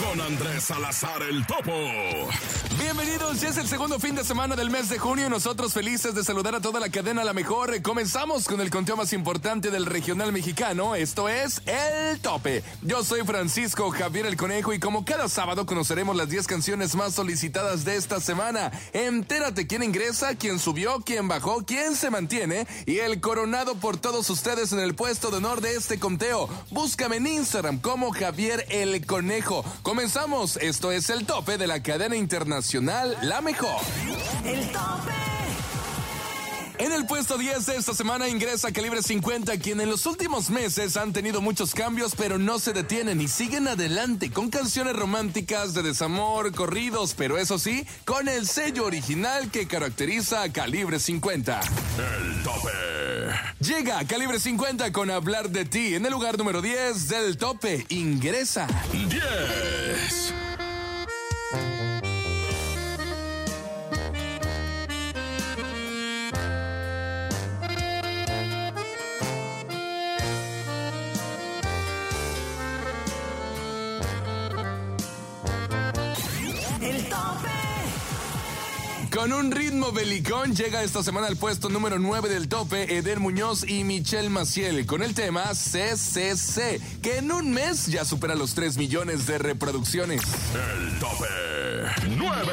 Con Andrés Salazar el Topo. Bienvenidos, ya es el segundo fin de semana del mes de junio y nosotros felices de saludar a toda la cadena La Mejor. Comenzamos con el conteo más importante del regional mexicano, esto es El Tope. Yo soy Francisco Javier el Conejo y como cada sábado conoceremos las 10 canciones más solicitadas de esta semana. Entérate quién ingresa, quién subió, quién bajó, quién se mantiene y el coronado por todos ustedes en el puesto de honor de este conteo. Búscame en Instagram como Javier el Conejo. Comenzamos, esto es El Tope de la cadena internacional La Mejor. El tope. En el puesto 10 de esta semana ingresa Calibre 50, quien en los últimos meses han tenido muchos cambios, pero no se detienen y siguen adelante con canciones románticas de desamor, corridos, pero eso sí, con el sello original que caracteriza a Calibre 50. El tope. Llega Calibre 50 con Hablar de ti en el lugar número 10 del tope. Ingresa. 10. Con un ritmo belicón llega esta semana al puesto número 9 del tope Eder Muñoz y Michelle Maciel con el tema CCC, que en un mes ya supera los 3 millones de reproducciones. El tope. 9.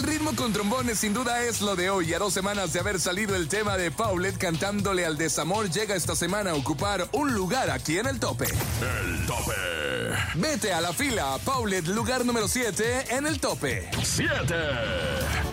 El ritmo con trombones sin duda es lo de hoy. A dos semanas de haber salido el tema de Paulette cantándole al desamor, llega esta semana a ocupar un lugar aquí en el tope. El tope. Vete a la fila, Paulette, lugar número 7 en el tope. 7.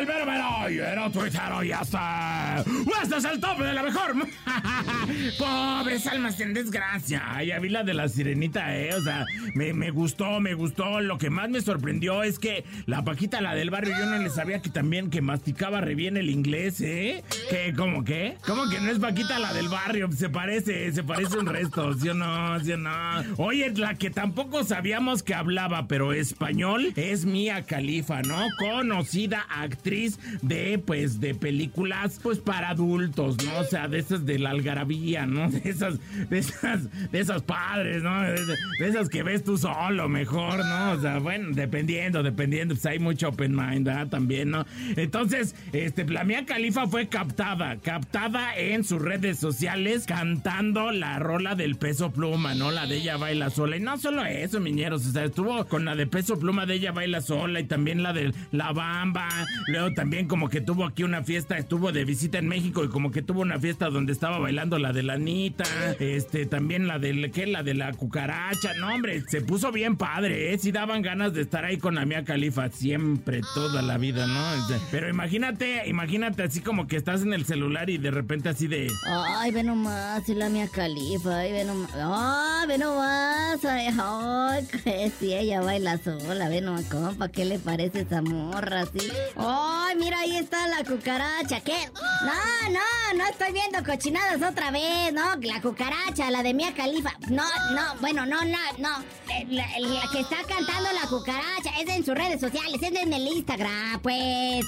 Yo soy el Berbero y el tuitero y hasta. Este es el tope de la mejor. Pobres almas en desgracia. Ya vi la de la sirenita, eh. O sea, me, me gustó, me gustó. Lo que más me sorprendió es que la Paquita, la del barrio, yo no le sabía que también que masticaba re bien el inglés, eh. ¿Qué? ¿Cómo qué? ¿Cómo que no es Paquita la del barrio? Se parece, se parece un resto, ¿sí o no? ¿Sí o no? Oye, la que tampoco sabíamos que hablaba, pero español, es Mía Califa, ¿no? Conocida actriz de, pues, de películas, pues, para adultos, ¿no? O sea, de esas de la algarabía, ¿no? De esas, de esas, de esas padres, ¿no? De, de- esas que ves tú solo, mejor, ¿no? O sea, bueno, dependiendo, dependiendo, pues hay mucho open mind. También, ¿no? Entonces, este, la Mía Califa fue captada, captada en sus redes sociales cantando la rola del peso pluma, ¿no? La de ella baila sola. Y no solo eso, miñeros, o sea, estuvo con la de peso pluma de ella baila sola y también la de la bamba Luego también como que tuvo aquí una fiesta, estuvo de visita en México y como que tuvo una fiesta donde estaba bailando la de la Anita, este, también la de, ¿qué? La de la cucaracha. No, hombre, se puso bien padre, ¿eh? Sí daban ganas de estar ahí con la mía Califa siempre, toda la vida, ¿no? Pero imagínate, imagínate así como que estás en el celular y de repente así de... Ay, ve nomás, y la mía califa, ay, ve nomás. Ay, ve nomás, ay, ay, que sí, ella baila sola, ve nomás, compa, ¿qué le parece esa morra, así? Ay, mira, ahí está la cucaracha, ¿qué? No, no, no estoy viendo cochinadas otra vez, no, la cucaracha, la de Mía Califa. No, no, bueno, no, no, no. Eh, La, que está cantando la cucaracha es en sus redes sociales, es en el Instagram, pues.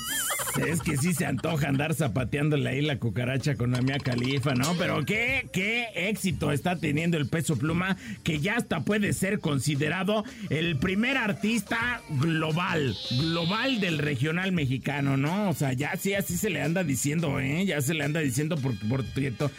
Es que sí se antoja andar zapateándole ahí la cucaracha con la mía califa, ¿no? Pero qué, qué éxito está teniendo el peso pluma que ya hasta puede ser considerado el primer artista global, global del regional mexicano, ¿no? O sea, ya sí, así se le anda diciendo, ¿eh? Ya se le anda diciendo por, por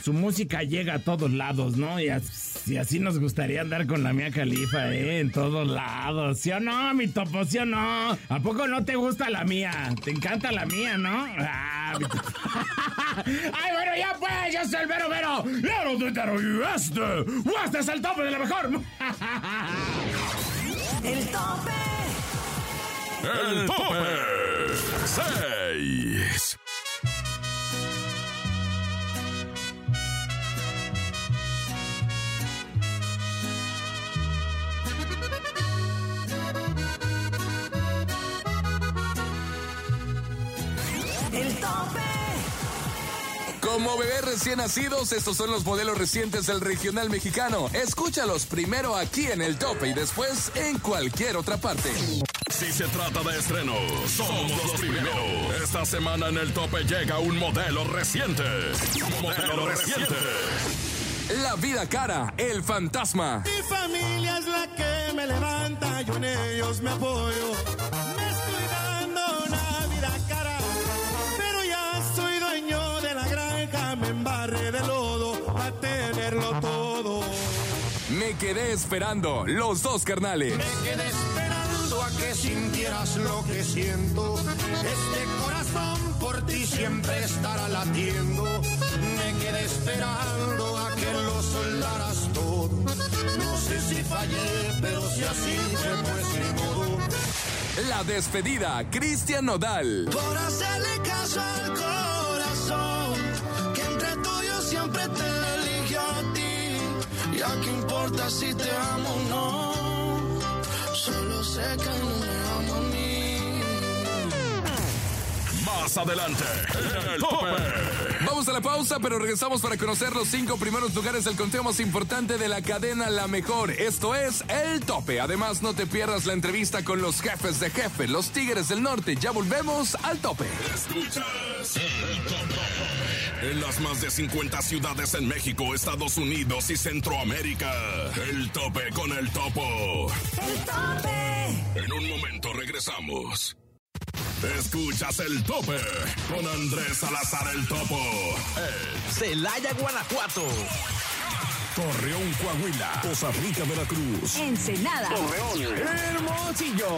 su música llega a todos lados, ¿no? Y así, nos gustaría andar con la mía califa, ¿eh? En todos lados, ¿sí o no, mi topo, sí o no? ¿A poco no te gusta la mía? ¿Te encanta la mía, no? Ah, mi topo. Ay, bueno, ya pues, yo soy el Vero Vero, Lero Tuitero, y este, este es el tope de la mejor. El tope. El tope 6. Como bebés recién nacidos, estos son los modelos recientes del regional mexicano. Escúchalos primero aquí en el tope y después en cualquier otra parte. Si se trata de estrenos, somos los primeros. Esta semana en el tope llega un modelo reciente. Modelo reciente. La vida cara, el fantasma. Mi familia es la que me levanta, yo en ellos me apoyo. Me quedé esperando, los dos carnales. Me quedé esperando a que sintieras lo que siento. Este corazón por ti siempre estará latiendo. Me quedé esperando a que lo soldaras todo. No sé si fallé, pero si así fue, pues ni modo. La despedida, Cristian Nodal. Por hacerle caso al corazón, Ya que importa si te amo o no, solo sé que no me amo a mí. Más adelante, en el tope. Vamos a la pausa, pero regresamos para conocer los cinco primeros lugares del conteo más importante de la cadena La Mejor. Esto es El Tope. Además, no te pierdas la entrevista con los jefes de jefe, los Tigres del Norte. Ya volvemos al tope. Escuchas. En las más de 50 ciudades en México, Estados Unidos y Centroamérica. El tope con el topo. El tope. En un momento regresamos. Escuchas el tope con Andrés Salazar el topo. Eh, Celaya, Guanajuato. Torreón, Coahuila. Costa Rica, Veracruz. Ensenada. Hermosillo.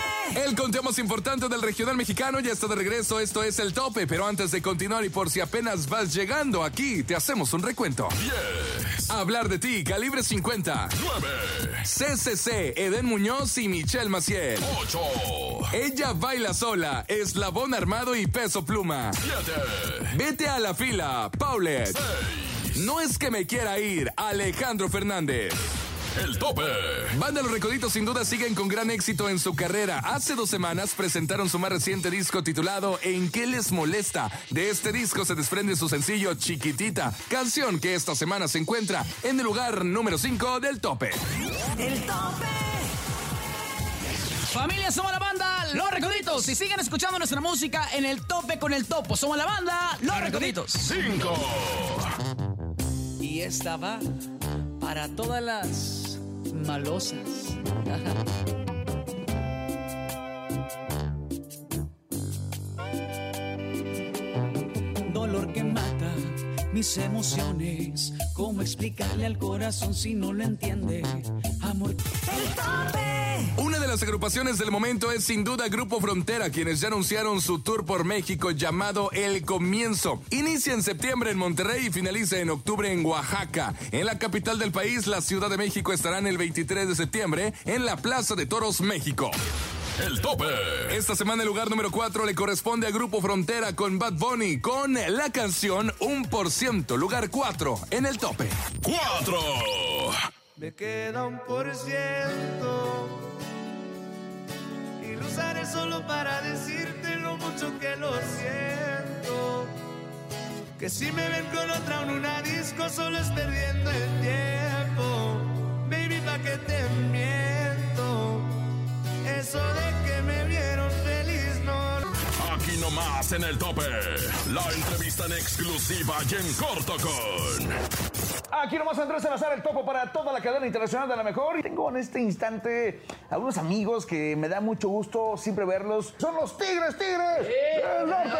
El conteo más importante del regional mexicano ya está de regreso. Esto es El Tope. Pero antes de continuar y por si apenas vas llegando aquí, te hacemos un recuento. 10, Hablar de ti, calibre 50. 9, CCC, Eden Muñoz y Michelle Maciel. 8, Ella baila sola, eslabón armado y peso pluma. 7, Vete a la fila, Paulette. 6. No es que me quiera ir, Alejandro Fernández. El tope. Banda Los Recoditos sin duda siguen con gran éxito en su carrera. Hace dos semanas presentaron su más reciente disco titulado ¿En qué les molesta? De este disco se desprende su sencillo Chiquitita, canción que esta semana se encuentra en el lugar número 5 del tope. El tope. Familia, somos la banda Los Recoditos y sigan escuchando nuestra música en el tope con el topo. Somos la banda Los Recoditos. 5. Y esta va para todas las malosas. Dolor que mata mis emociones. ¿Cómo explicarle al corazón si no lo entiende? Amor. El tope. Una de las agrupaciones del momento es sin duda Grupo Frontera, quienes ya anunciaron su tour por México llamado El Comienzo. Inicia en septiembre en Monterrey y finaliza en octubre en Oaxaca. En la capital del país, la Ciudad de México, estarán el 23 de septiembre en la Plaza de Toros, México. El tope. Esta semana el lugar número 4 le corresponde a Grupo Frontera con Bad Bunny con la canción 1%, lugar 4 en el tope. 4. Me queda un por ciento usaré solo para decirte lo mucho que lo siento. Que si me ven con otra en una disco solo es perdiendo el tiempo. Baby, pa' que te miento. Eso de que me vieron feliz no. Aquí nomás en el tope. La entrevista en exclusiva y en corto con. Aquí nomás Andrés Salazar, el topo para toda la cadena internacional de la mejor. Y tengo en este instante algunos amigos que me da mucho gusto siempre verlos. Son los Tigres, Tigres del Norte.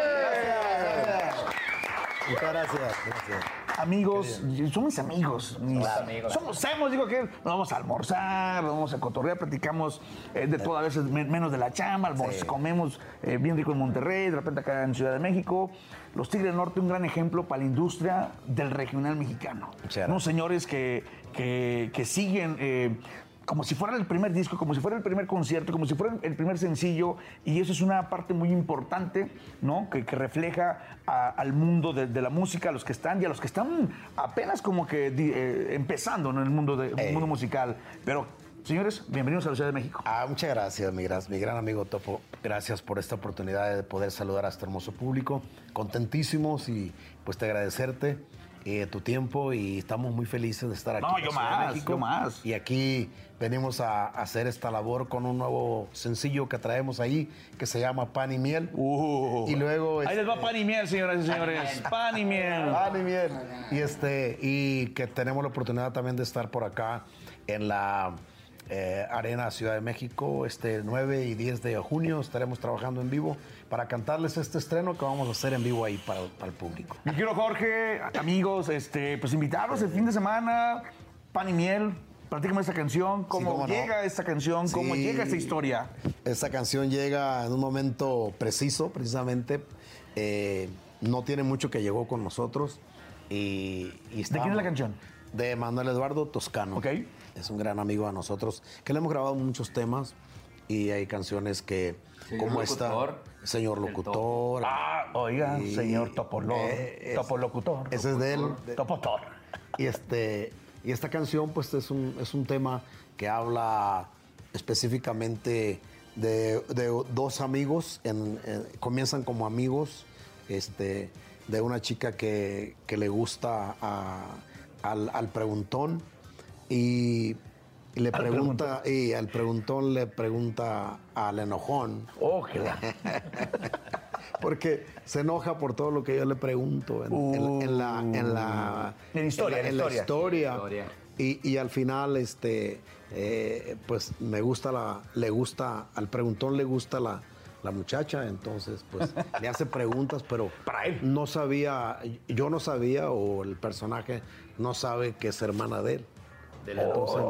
Muchas gracias. gracias. Amigos, son mis amigos. mis- amigos. Somos, sabemos, digo que nos vamos a almorzar, nos vamos a cotorrear, platicamos eh, de todo, a veces me- menos de la chamba, almorz- Sí. comemos eh, bien rico en Monterrey, de repente acá en Ciudad de México. Los Tigres del Norte, un gran ejemplo para la industria del regional mexicano. Unos señores que, que, que siguen eh, como si fuera el primer disco, como si fuera el primer concierto, como si fuera el primer sencillo, y eso es una parte muy importante, ¿no? Que, que refleja a- al mundo de, de la música, a los que están y a los que están apenas como que eh, empezando en el mundo, de, mundo musical. Pero, señores, bienvenidos a la Ciudad de México. Ah, muchas gracias, mi, gran- mi gran amigo Topo. Gracias por esta oportunidad de poder saludar a este hermoso público. Contentísimos y pues te agradecerte eh, tu tiempo y estamos muy felices de estar aquí. No, en yo más, yo más. Y aquí venimos a, a hacer esta labor con un nuevo sencillo que traemos ahí que se llama Pan y Miel. Uh. y luego... Ahí les va pan y miel, señoras y señores. Pan y miel. Pan y miel. Y, este, y que tenemos la oportunidad también de estar por acá en la eh, Arena Ciudad de México, este 9 y 10 de junio. Estaremos trabajando en vivo para cantarles este estreno que vamos a hacer en vivo ahí para, para el público. Mi quiero Jorge, amigos, este, pues invitarlos el fin de semana, pan y miel. Platícame esta canción, cómo, cómo no. llega esta canción, cómo Sí. llega esta historia. Esta canción llega en un momento preciso, precisamente. Eh, no tiene mucho que llegó con nosotros. Y, y ¿De quién es la canción? De Manuel Eduardo Toscano. Ok. Es un gran amigo de nosotros, que le hemos grabado muchos temas y hay canciones que, como esta, Señor Locutor. Ah, oiga, Y- señor Topolor, Eh, es- Topolocutor. Ese es de él. Topotor. Y, este, y esta canción, pues, es un, es un tema que habla específicamente de, de dos amigos, en- en- comienzan como amigos, este, de una chica que, que le gusta a- al, al preguntón y, le Al pregunta, y al preguntón le pregunta al enojón. Ojalá. Porque se enoja por todo lo que yo le pregunto en, en- en la, en la Uh. En historia, en en la historia. historia. Y, y al final, este, eh, pues me gusta la, le gusta, al preguntón le gusta la, la muchacha, entonces pues le hace preguntas, pero Para él. no sabía, yo no sabía o el personaje no sabe que es hermana de él. Entonces,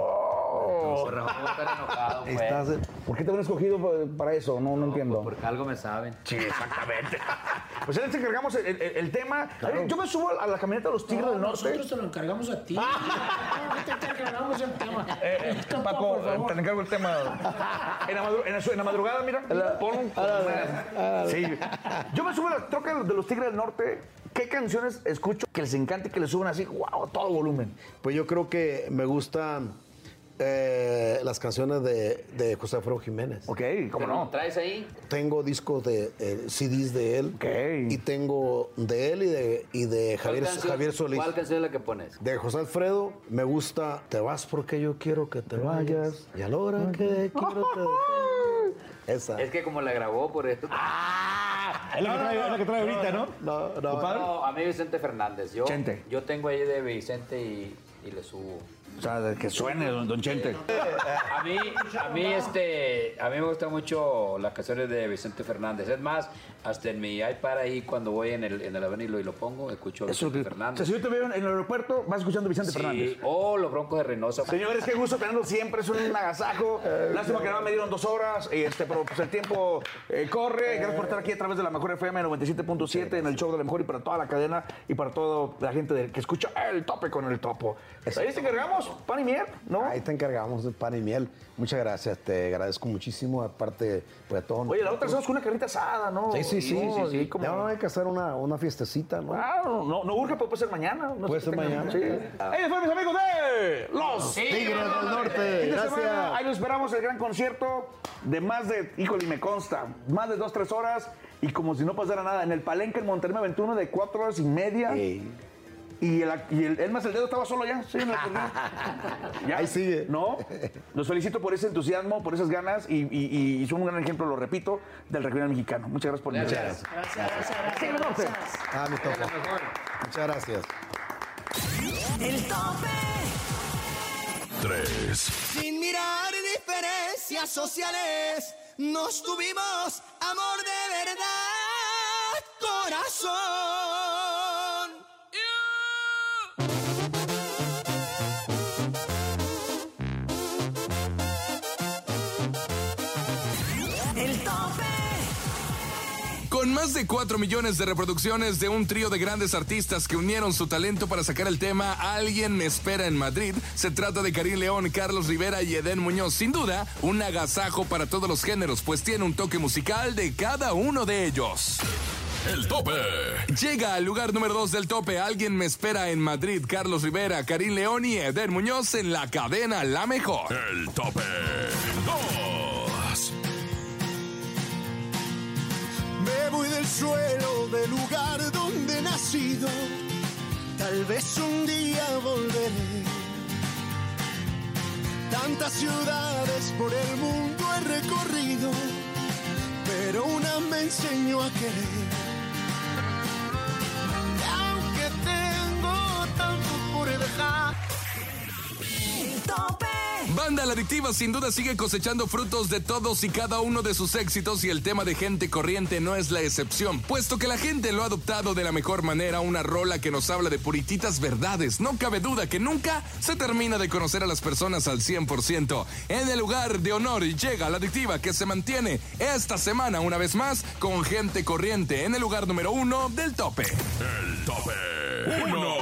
estás, ¿Por qué te han escogido pa- para eso? No, no entiendo. Porque algo me saben. Sí, exactamente. Pues ya les encargamos el, el- el tema. Eh, Yo me subo a la camioneta de los Tigres del Norte. Nosotros te lo encargamos a ti. Ahorita te encargamos el tema. Eh, eh, Paco, te encargo el tema. En la, madru- en la su- en la madrugada, mira, pon un- Sí. Yo me subo a la troca de los Tigres del Norte. ¿Qué canciones escucho que les encante que les suban así, wow, todo volumen? Pues yo creo que me gustan eh, las canciones de, de José Alfredo Jiménez. Ok, ¿cómo no? ¿Traes ahí? Tengo discos de eh, CDs de él. Ok. Y tengo de él y de, y de Javier, Javier Solís. ¿Cuál canción es la que pones? De José Alfredo me gusta Te vas porque yo quiero que te vayas. Y a la hora que quiero te Esa. Es que como la grabó por esto. Ah, es la que trae, es la que trae ahorita, ¿no? No, no. No, a mí Vicente Fernández. Yo, Chente. yo tengo ahí de Vicente y y le subo. O sea, que suene, don, don Chente. A mí, a mí, este, a mí me gustan mucho las canciones de Vicente Fernández. Es más, hasta en mi iPad ahí cuando voy en el, en el avenida y lo pongo, escucho a Eso Vicente que- o Fernández. sea, si yo te veo en el aeropuerto, vas escuchando Vicente Sí, Fernández. o los Broncos de Reynosa. Señores, qué gusto tenerlos siempre, es un agasajo. Lástima que nada me dieron dos horas, y este, pero pues el tiempo eh, corre. Gracias por estar aquí a través de la Mejor FM 97.7 en el show de la Mejor y para toda la cadena y para toda la gente de- que escucha el tope con el topo. Ahí te encargamos, pan y miel, ¿no? Ahí te encargamos de pan y miel. Muchas gracias, te agradezco muchísimo. Aparte, pues a todos. Oye, la otra hacemos con una carnita asada, ¿no? Sí, sí, sí. No, sí, y como- Ya no hay que hacer una, una fiestecita, ¿no? Claro, no, no urge, pero puede ser mañana. No Puede sé ser mañana. Sí. Ahí fueron mis amigos de Los Tigres del Norte. Gracias. semana, ahí lo esperamos, el gran concierto de más de, híjole, me consta, más de dos, tres horas y como si no pasara nada. En el Palenque en Monterrey me aventó uno de cuatro horas y media. Y, el, y el, más el dedo estaba solo ya, sí, en el. Ya. Ahí sigue. ¿No? Los felicito por ese entusiasmo, por esas ganas y, y- y son un gran ejemplo, lo repito, del regional mexicano. Muchas gracias por Gracias. invitarme. Gracias, gracias, gracias. Norte. Ah, mi topo. Muchas gracias. El tope. 3. Sin mirar diferencias sociales, nos tuvimos amor de verdad, corazón. Más de 4 millones de reproducciones de un trío de grandes artistas que unieron su talento para sacar el tema Alguien me espera en Madrid. Se trata de Karim León, Carlos Rivera y Edén Muñoz. Sin duda, un agasajo para todos los géneros, pues tiene un toque musical de cada uno de ellos. El tope. Llega al lugar número 2 del tope. Alguien me espera en Madrid. Carlos Rivera, Karim León y Edén Muñoz en la cadena La Mejor. El tope. Voy del lugar donde he nacido. Tal vez un día volveré. Tantas ciudades por el mundo he recorrido, pero una me enseñó a querer. Aunque tengo tanto por dejar. La Adictiva sin duda sigue cosechando frutos de todos y cada uno de sus éxitos y el tema de gente corriente no es la excepción, puesto que la gente lo ha adoptado de la mejor manera, una rola que nos habla de purititas verdades. No cabe duda que nunca se termina de conocer a las personas al 100%. En el lugar de honor llega La Adictiva que se mantiene esta semana una vez más con gente corriente en el lugar número uno del tope. El tope. Uno.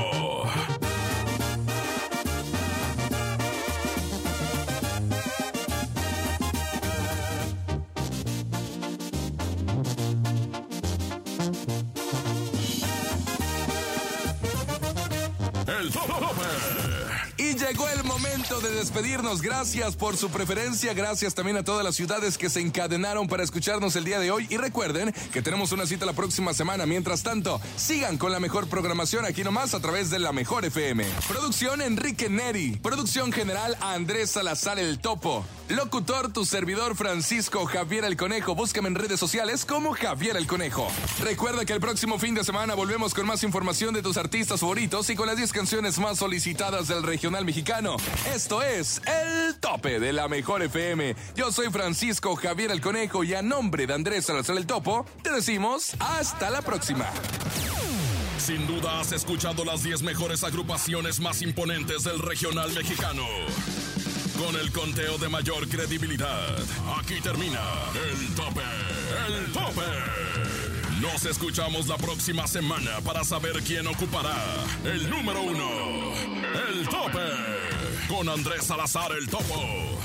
Y llegó el momento de despedirnos. Gracias por su preferencia. Gracias también a todas las ciudades que se encadenaron para escucharnos el día de hoy. Y recuerden que tenemos una cita la próxima semana. Mientras tanto, sigan con la mejor programación aquí nomás a través de la Mejor FM. Producción Enrique Neri. Producción general Andrés Salazar el Topo. Locutor, tu servidor Francisco Javier el Conejo. Búscame en redes sociales como Javier el Conejo. Recuerda que el próximo fin de semana volvemos con más información de tus artistas favoritos y con las 10 canciones más solicitadas del regional mexicano. Esto es El Tope de la Mejor FM. Yo soy Francisco Javier el Conejo y a nombre de Andrés Salazar el Topo, te decimos hasta la próxima. Sin duda has escuchado las 10 mejores agrupaciones más imponentes del regional mexicano. Con el conteo de mayor credibilidad. Aquí termina el tope. El tope. Nos escuchamos la próxima semana para saber quién ocupará el número uno. El tope. Con Andrés Salazar el Topo.